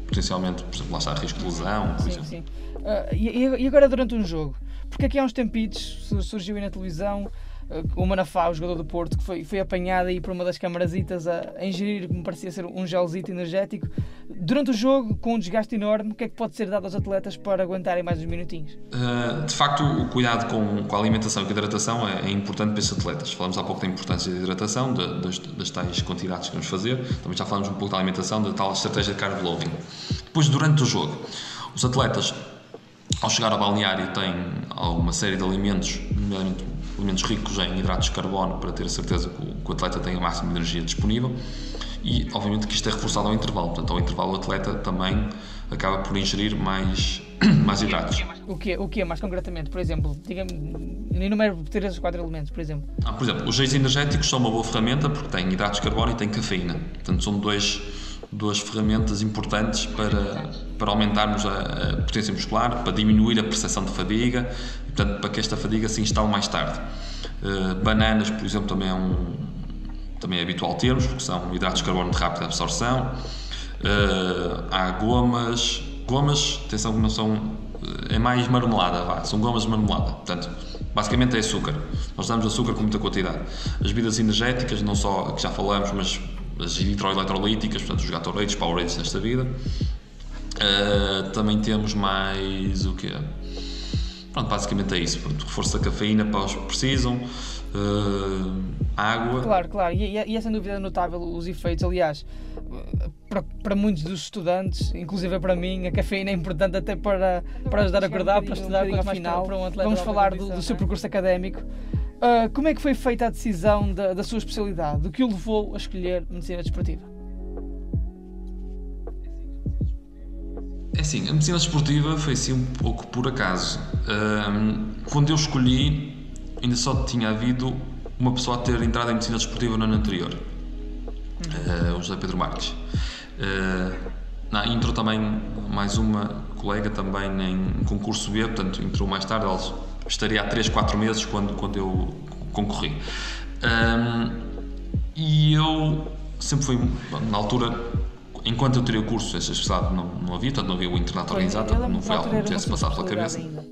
Speaker 2: potencialmente, por exemplo, lá está risco de lesão, por
Speaker 1: sim,
Speaker 2: exemplo.
Speaker 1: Sim. Uh, e, e, agora durante um jogo? Porque aqui há uns tempitos surgiu aí na televisão o Manafá, o jogador do Porto, que foi, foi apanhado aí por uma das camarasitas a, a ingerir, que me parecia ser um gelzito energético. Durante o jogo, com um desgaste enorme, o que é que pode ser dado aos atletas para aguentarem mais uns minutinhos?
Speaker 2: Uh, de facto, o cuidado com, com a alimentação e com a hidratação é, é, importante para esses atletas. Falamos há pouco da importância da hidratação, de, das, das tais quantidades que vamos fazer, também já falamos um pouco da alimentação, da tal estratégia de carb loading. Depois, durante o jogo, os atletas, ao chegar ao balneário, têm alguma série de alimentos, nomeadamente alimentos ricos em hidratos de carbono para ter a certeza que o, que o atleta tem a máxima energia disponível e obviamente que isto é reforçado ao intervalo, portanto ao intervalo o atleta também acaba por ingerir mais, mais hidratos.
Speaker 1: O que, o que é mais concretamente? Por exemplo, diga-me, enumero três ou quatro elementos, por exemplo.
Speaker 2: Ah, por exemplo, os geis energéticos são uma boa ferramenta porque têm hidratos de carbono e têm cafeína, portanto são dois duas ferramentas importantes para, para aumentarmos a, a, potência muscular, para diminuir a percepção de fadiga, e, portanto, para que esta fadiga se instale mais tarde. Uh, bananas, por exemplo, também é, um, também é habitual termos, porque são hidratos de carbono de rápida absorção. Uh, há gomas, gomas, atenção que não são, é mais marmelada, vá, são gomas de marmelada, portanto, basicamente é açúcar. Nós damos açúcar com muita quantidade. As bebidas energéticas, não só que já falamos, mas as eletrolíticas, portanto, os Gatorades, Powerades desta vida. Uh, também temos mais o que Pronto, basicamente é isso. Pronto, reforço da cafeína para os que precisam, uh, água.
Speaker 1: Claro, claro, e, e é sem dúvida notável os efeitos. Aliás, para, para muitos dos estudantes, inclusive para mim, a cafeína é importante até para, para ajudar a acordar, para estudar, para afinal. Para um Vamos falar do, do seu percurso académico. Uh, como é que foi feita a decisão da, da sua especialidade? Do que o levou a escolher medicina desportiva?
Speaker 2: É assim, a medicina desportiva foi assim um pouco por acaso. Quando eu escolhi, ainda só tinha havido uma pessoa a ter entrado em medicina desportiva no ano anterior, uh, o José Pedro Marques. Uh, não, entrou também mais uma colega também em concurso B, portanto entrou mais tarde, estaria há 3, 4 meses quando, quando eu concorri. Um, e eu sempre fui, na altura, enquanto eu teria o curso, essa especialidade não, não havia, portanto não havia o internato organizado, não foi algo que me tivesse passado pela cabeça. Ainda.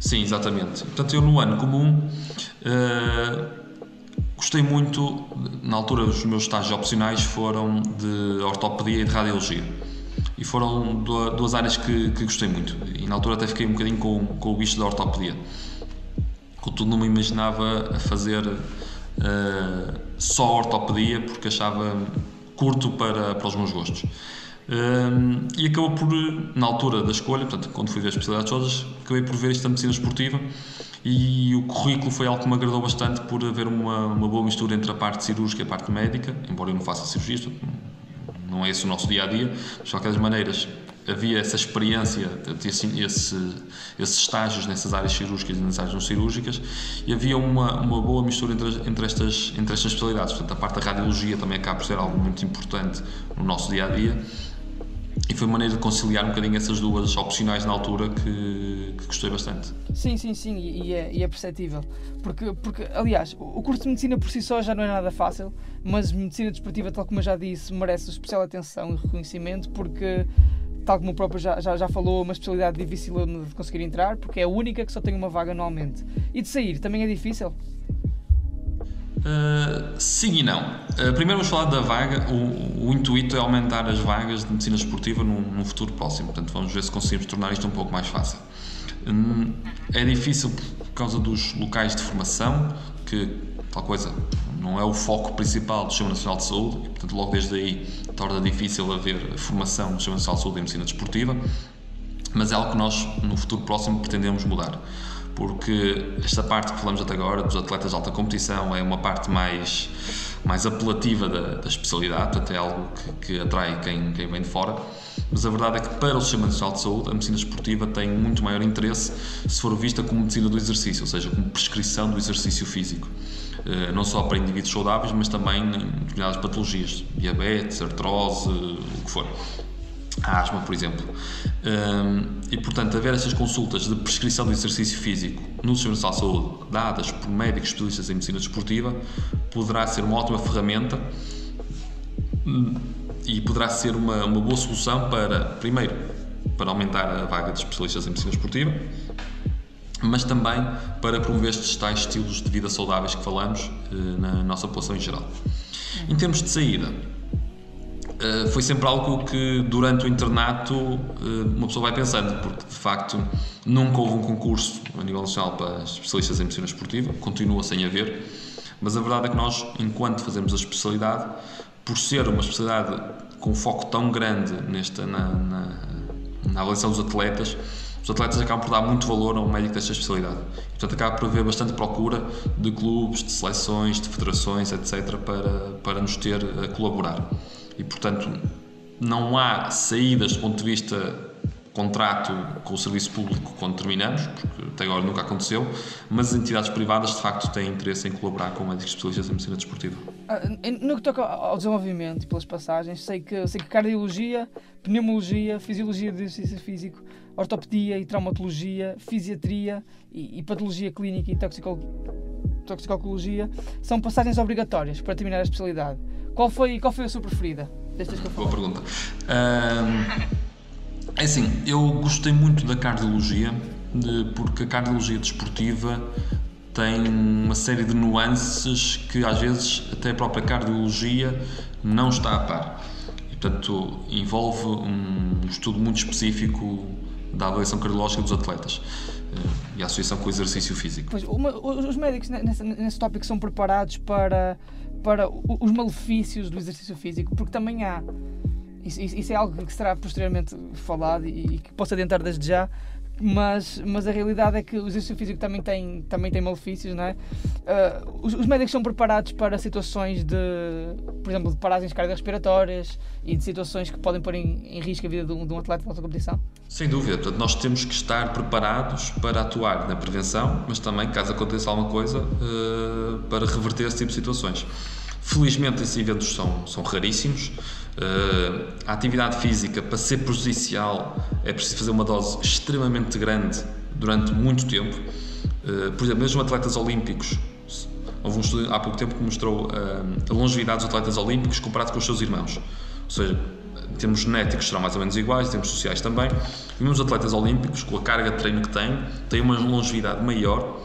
Speaker 2: Sim, exatamente. Portanto, eu no ano comum uh, gostei muito, na altura os meus estágios opcionais foram de ortopedia e de radiologia e foram duas áreas que, que, gostei muito. E na altura até fiquei um bocadinho com, com o bicho da ortopedia. Contudo, não me imaginava fazer uh, só ortopedia porque achava curto para, para os meus gostos. Um, eh, e acabou por, na altura da escolha, portanto, quando fui ver as especialidades todas, acabei por ver isto da medicina esportiva e o currículo foi algo que me agradou bastante por haver uma, uma boa mistura entre a parte cirúrgica e a parte médica, embora eu não faça cirurgia, não é esse o nosso dia a dia, mas de qualquer maneiras havia essa experiência, assim, esse, esses estágios nessas áreas cirúrgicas e nas áreas não cirúrgicas e havia uma, uma boa mistura entre, entre, estas, entre estas especialidades. Portanto, a parte da radiologia também acaba por ser algo muito importante no nosso dia a dia e foi uma maneira de conciliar um bocadinho essas duas opcionais na altura que, que gostei bastante.
Speaker 1: Sim, sim, sim, e é, e é perceptível. Porque, porque, aliás, o curso de medicina por si só já não é nada fácil, mas medicina desportiva, tal como eu já disse, merece especial atenção e reconhecimento, porque, tal como o próprio já, já, já falou, é uma especialidade difícil de conseguir entrar, porque é a única que só tem uma vaga anualmente. E de sair também é difícil?
Speaker 2: Uh, sim e não. Uh, primeiro vamos falar da vaga. O, o, intuito é aumentar as vagas de medicina esportiva num, num, futuro próximo. Portanto, vamos ver se conseguimos tornar isto um pouco mais fácil. Um, é difícil por causa dos locais de formação, que tal coisa não é o foco principal do Sistema Nacional de Saúde, e, portanto, logo desde aí torna difícil haver formação do Sistema Nacional de Saúde em medicina desportiva, mas é algo que nós, no futuro próximo, pretendemos mudar porque esta parte que falamos até agora dos atletas de alta competição é uma parte mais mais apelativa da, da especialidade, portanto é algo que, que atrai quem, quem vem de fora. Mas a verdade é que para o Sistema Nacional de Saúde, a medicina esportiva tem muito maior interesse se for vista como medicina do exercício, ou seja, como prescrição do exercício físico. Eh, não só para indivíduos saudáveis, mas também em determinadas patologias, diabetes, artrose, o que for a asma, por exemplo. Um, e, portanto, haver essas consultas de prescrição do exercício físico no Sistema Nacional de Saúde, dadas por médicos especialistas em medicina desportiva, poderá ser uma ótima ferramenta hum, e poderá ser uma, uma boa solução para, primeiro, para aumentar a vaga de especialistas em medicina desportiva, mas também para promover estes tais estilos de vida saudáveis que falamos eh, na nossa população em geral. Em termos de saída, Uh, foi sempre algo que durante o internato uh, uma pessoa vai pensando, porque de facto nunca houve um concurso a nível nacional para especialistas em medicina esportiva, continua sem haver, mas a verdade é que nós, enquanto fazemos a especialidade, por ser uma especialidade com um foco tão grande nesta, na, na, na avaliação dos atletas, os atletas acabam por dar muito valor ao médico desta especialidade. E, portanto, acaba por haver bastante procura de clubes, de seleções, de federações, etc., para, para nos ter a colaborar e, portanto, não há saídas do ponto de vista contrato com o serviço público quando terminamos, porque até agora nunca aconteceu, mas as entidades privadas de facto têm interesse em colaborar com médicos especialistas em medicina desportiva.
Speaker 1: Ah, no que toca ao desenvolvimento e pelas passagens, sei que, sei que cardiologia, pneumologia, fisiologia de exercício físico, ortopedia e traumatologia, fisiatria e, e patologia clínica e toxicologia são passagens obrigatórias para terminar a especialidade. Qual foi, qual foi a sua preferida destas que eu
Speaker 2: Boa pergunta. é assim, eu gostei muito da cardiologia, de, porque a cardiologia desportiva tem uma série de nuances que às vezes até a própria cardiologia não está a par. E, portanto, envolve um estudo muito específico da avaliação cardiológica dos atletas eh, e a associação com o exercício físico.
Speaker 1: Pois, uma, os médicos nesse, nesse tópico são preparados para para os malefícios do exercício físico, porque também há. Isso, isso é algo que será posteriormente falado e, e que posso adiantar desde já, mas, mas a realidade é que o exercício físico também tem, também tem malefícios, não é? Uh, os, os, médicos são preparados para situações de, por exemplo, de paragens cardiorrespiratórias e de situações que podem pôr em, em risco a vida de um, de um atleta de alta competição?
Speaker 2: Sem dúvida, portanto, nós temos que estar preparados para atuar na prevenção, mas também, caso aconteça alguma coisa, uh, para reverter esse tipo de situações. Felizmente esses eventos são, são raríssimos. Uh, a atividade física, para ser prejudicial, é preciso fazer uma dose extremamente grande durante muito tempo. Uh, por exemplo, mesmo atletas olímpicos, houve um estudo há pouco tempo que mostrou uh, a longevidade dos atletas olímpicos comparado com os seus irmãos. Ou seja, em termos genéticos serão mais ou menos iguais, em termos sociais também. E mesmo os atletas olímpicos, com a carga de treino que têm, têm uma longevidade maior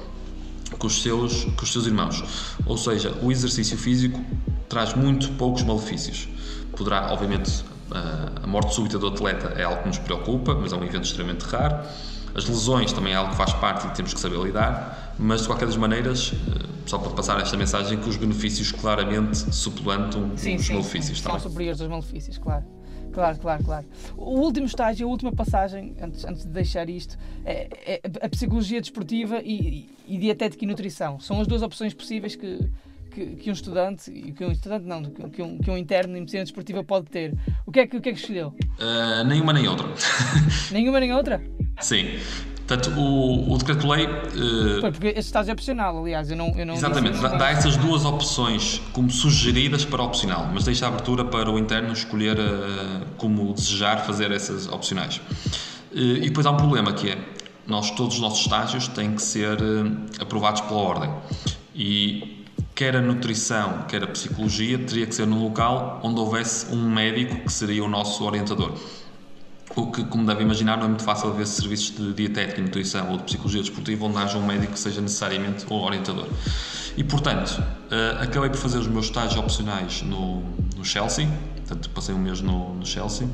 Speaker 2: com os seus, com os seus irmãos. Ou seja, o exercício físico traz muito poucos malefícios. Poderá, obviamente, a morte súbita do atleta é algo que nos preocupa, mas é um evento extremamente raro. As lesões também é algo que faz parte e temos que saber lidar, mas de qualquer das maneiras, eh, só para passar esta mensagem, que os benefícios claramente suplantam
Speaker 1: sim,
Speaker 2: os
Speaker 1: sim,
Speaker 2: malefícios.
Speaker 1: Sim, são superiores aos malefícios, claro. Claro, claro, claro. O último estágio, a última passagem, antes, antes de deixar isto, é, é a psicologia desportiva e, e, e, dietética e nutrição. São as duas opções possíveis que, que, que um estudante, que um estudante não, que um, que um interno em medicina desportiva pode ter. O que é que, o que, é que escolheu?
Speaker 2: Uh, nenhuma nem outra.
Speaker 1: nenhuma nem outra?
Speaker 2: Sim. Portanto, o, o decreto-lei.
Speaker 1: Uh, porque esse estágio é opcional, aliás. Eu não, eu não
Speaker 2: exatamente, dá, dá essas duas opções como sugeridas para opcional, mas deixa a abertura para o interno escolher uh, como desejar fazer essas opcionais. Uh, e depois há um problema que é: nós, todos os nossos estágios têm que ser aprovados pela ordem. E quer a nutrição, quer a psicologia, teria que ser num local onde houvesse um médico que seria o nosso orientador. O que, como deve imaginar, não é muito fácil haver serviços de dietética e nutrição ou de psicologia desportiva onde haja um médico que seja necessariamente o orientador. E, portanto, uh, acabei por fazer os meus estágios opcionais no, no Chelsea, portanto, passei um mês no, no, Chelsea,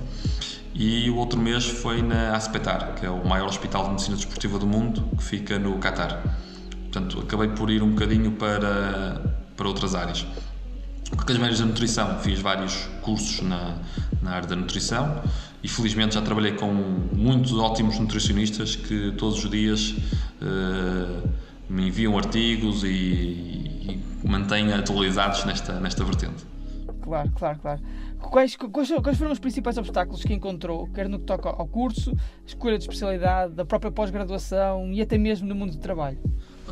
Speaker 2: e o outro mês foi na Aspetar, que é o maior hospital de medicina desportiva do mundo, que fica no Qatar. Portanto, acabei por ir um bocadinho para, para outras áreas. Com as maneiras da nutrição, fiz vários cursos na, na área da nutrição e felizmente já trabalhei com muitos ótimos nutricionistas que todos os dias uh, me enviam artigos e, e, mantenha atualizados nesta, nesta vertente.
Speaker 1: Claro, claro, claro. Quais, quais, quais, foram os principais obstáculos que encontrou, quer no que toca ao curso, escolha de especialidade, da própria pós-graduação e até mesmo no mundo do trabalho?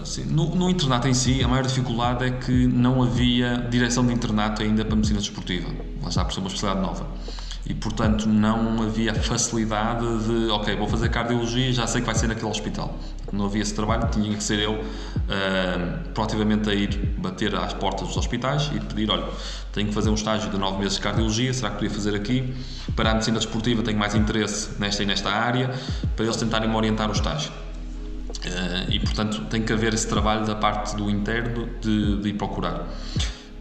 Speaker 2: Assim, no, no, internato em si, a maior dificuldade é que não havia direção de internato ainda para medicina desportiva. Lá está por ser uma especialidade nova. E, portanto, não havia facilidade de, ok, vou fazer cardiologia já sei que vai ser naquele hospital. Não havia esse trabalho, tinha que ser eu uh, proativamente a ir bater às portas dos hospitais e pedir, olha, tenho que fazer um estágio de nove meses de cardiologia, será que podia fazer aqui? Para a medicina desportiva tenho mais interesse nesta e nesta área, para eles tentarem me orientar o estágio. Uh, e, portanto, tem que haver esse trabalho da parte do interno de, de ir procurar.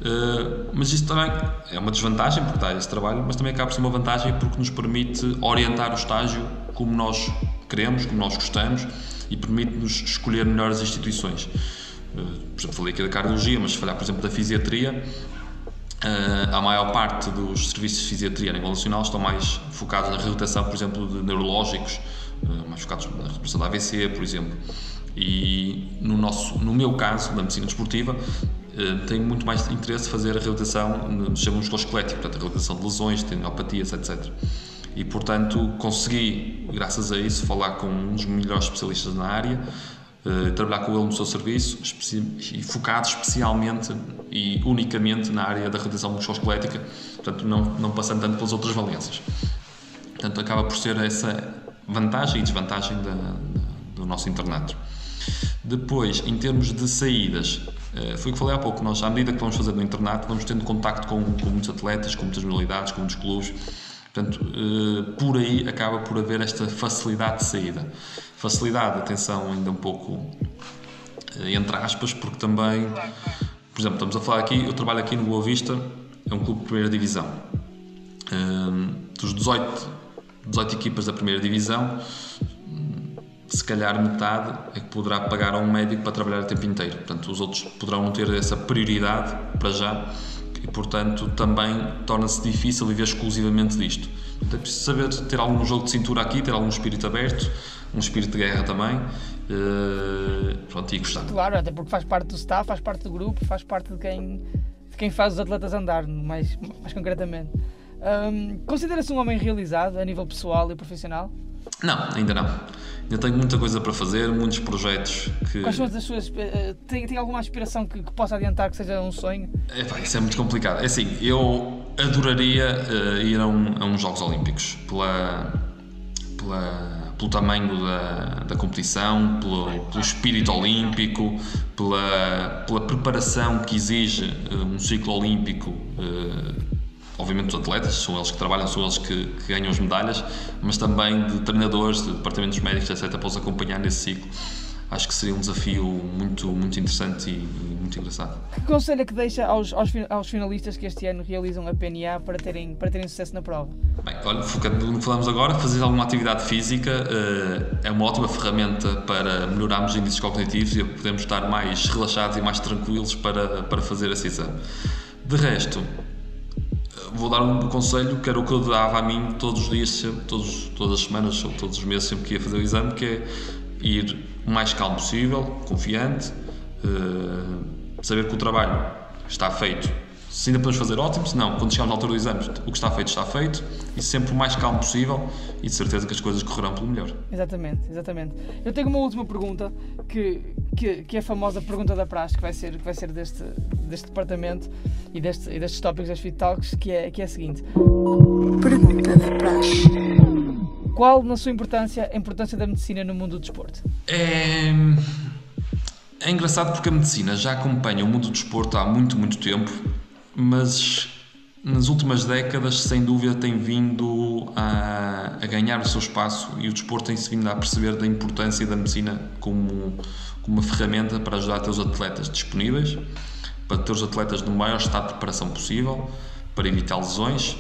Speaker 2: Uh, mas isso também é uma desvantagem porque dá esse trabalho, mas também acaba por ser uma vantagem porque nos permite orientar o estágio como nós queremos, como nós gostamos e permite-nos escolher melhores instituições. Uh, por exemplo, falei aqui da cardiologia, mas se falhar, por exemplo, da fisiatria, a maior parte dos serviços de fisiatria a nível nacional estão mais focados na reabilitação, por exemplo, de neurológicos, mais focados na recuperação da AVC, por exemplo. E no, nosso, no meu caso, na medicina desportiva, uh, tenho muito mais interesse fazer a reabilitação no sistema musculoesquelético, portanto, a reabilitação de lesões, tendinopatias, etc. E, portanto, consegui, graças a isso, falar com um dos melhores especialistas na área, uh, trabalhar com ele no seu serviço e focado especialmente e unicamente na área da reabilitação musculoesquelética, portanto, não, não passando tanto pelas outras valências. Portanto, acaba por ser essa vantagem e desvantagem da, da, do nosso internato. Depois, em termos de saídas, eh, foi o que falei há pouco, nós, à medida que vamos fazendo no internato, vamos tendo contacto com, com muitos atletas, com muitas modalidades, com muitos clubes, portanto, eh, por aí acaba por haver esta facilidade de saída. Facilidade, atenção, ainda um pouco eh, entre aspas, porque também, por exemplo, estamos a falar aqui, eu trabalho aqui no Boa Vista, é um clube de primeira divisão. Dos 18, 18 equipas da primeira divisão, se calhar metade é que poderá pagar a um médico para trabalhar o tempo inteiro. Portanto, os outros poderão não ter essa prioridade para já e, portanto, também torna-se difícil viver exclusivamente disto. Então, é preciso saber ter algum jogo de cintura aqui, ter algum espírito aberto, um espírito de guerra também. Uh, pronto, e gostar.
Speaker 1: Claro, até porque faz parte do staff, faz parte do grupo, faz parte de quem, de quem faz os atletas andar, mais, mais concretamente. Um, Considera-se um homem realizado a nível pessoal e profissional?
Speaker 2: Não, ainda não. Ainda tenho muita coisa para fazer, muitos projetos que.
Speaker 1: Quais são as suas. Eh, tem, tem alguma aspiração que, que, possa adiantar que seja um sonho?
Speaker 2: É, isso é muito complicado. É assim, eu adoraria uh, ir a, um, a uns Jogos Olímpicos pela, pela, pelo tamanho da, da competição, pelo, pelo espírito olímpico, pela, pela preparação que exige uh, um ciclo olímpico. Uh, obviamente os atletas, são eles que trabalham, são eles que, que, ganham as medalhas, mas também de treinadores, de departamentos médicos, etc., para os acompanhar nesse ciclo. Acho que seria um desafio muito, muito interessante e, e muito engraçado.
Speaker 1: Que conselho é que deixa aos, aos, aos, finalistas que este ano realizam a PNA para terem, para terem sucesso na prova?
Speaker 2: Bem, olha, focando no que falamos agora, fazer alguma atividade física uh, é uma ótima ferramenta para melhorarmos os índices cognitivos e podermos estar mais relaxados e mais tranquilos para, para fazer esse exame. De resto, vou dar um conselho que era o que eu dava a mim todos os dias, sempre, todos, todas as semanas, todos os meses, sempre que ia fazer o exame, que é ir o mais calmo possível, confiante, uh, saber que o trabalho está feito. Se ainda podemos fazer ótimo, se não, quando chegarmos à altura do exame, o que está feito está feito e sempre o mais calmo possível e de certeza que as coisas correrão pelo melhor.
Speaker 1: Exatamente, exatamente. Eu tenho uma última pergunta que, que, que é a famosa pergunta da praxe, que vai ser, que vai ser deste, deste departamento e, deste, e destes tópicos das Fit Talks, que é, que é a seguinte: Pergunta da praxe. Qual, na sua importância, a importância da medicina no mundo do desporto?
Speaker 2: É. É engraçado porque a medicina já acompanha o mundo do desporto há muito, muito tempo, mas nas últimas décadas, sem dúvida, tem vindo a, a ganhar o seu espaço e o desporto tem-se vindo a perceber da importância da medicina como, como uma ferramenta para ajudar a ter os atletas disponíveis para ter os atletas no maior estado de preparação possível, para evitar lesões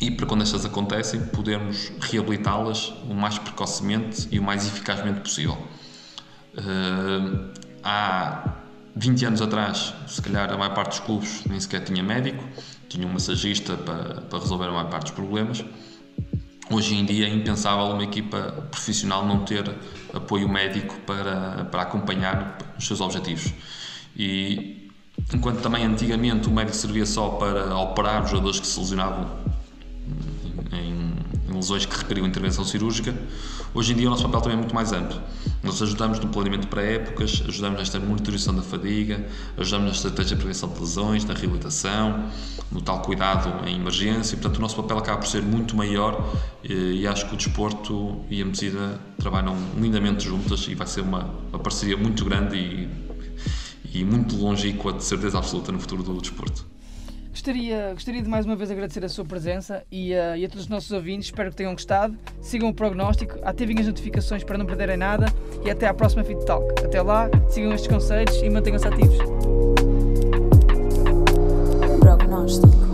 Speaker 2: e para quando estas acontecem podermos reabilitá-las o mais precocemente e o mais eficazmente possível. Uh, há 20 anos atrás, se calhar a maior parte dos clubes nem sequer tinha médico, tinha um massagista para, para resolver a maior parte dos problemas. Hoje em dia é impensável uma equipa profissional não ter apoio médico para, para acompanhar os seus objetivos. E enquanto também antigamente o médico servia só para operar os jogadores que se lesionavam lesões que requeriam intervenção cirúrgica, hoje em dia o nosso papel também é muito mais amplo. Nós ajudamos no planeamento para épocas, ajudamos nesta monitorização da fadiga, ajudamos na estratégia de prevenção de lesões, na reabilitação, no tal cuidado em emergência. Portanto, o nosso papel acaba por ser muito maior eh, e acho que o desporto e a medicina trabalham lindamente juntas e vai ser uma, uma parceria muito grande e, e muito longínqua, de certeza absoluta, no futuro do desporto.
Speaker 1: Gostaria, gostaria de mais uma vez agradecer a sua presença e, uh, e a todos os nossos ouvintes. Espero que tenham gostado. Sigam o prognóstico, ativem as notificações para não perderem nada e até à próxima Fit Talk. Até lá, sigam estes conselhos e mantenham-se ativos. Prognóstico.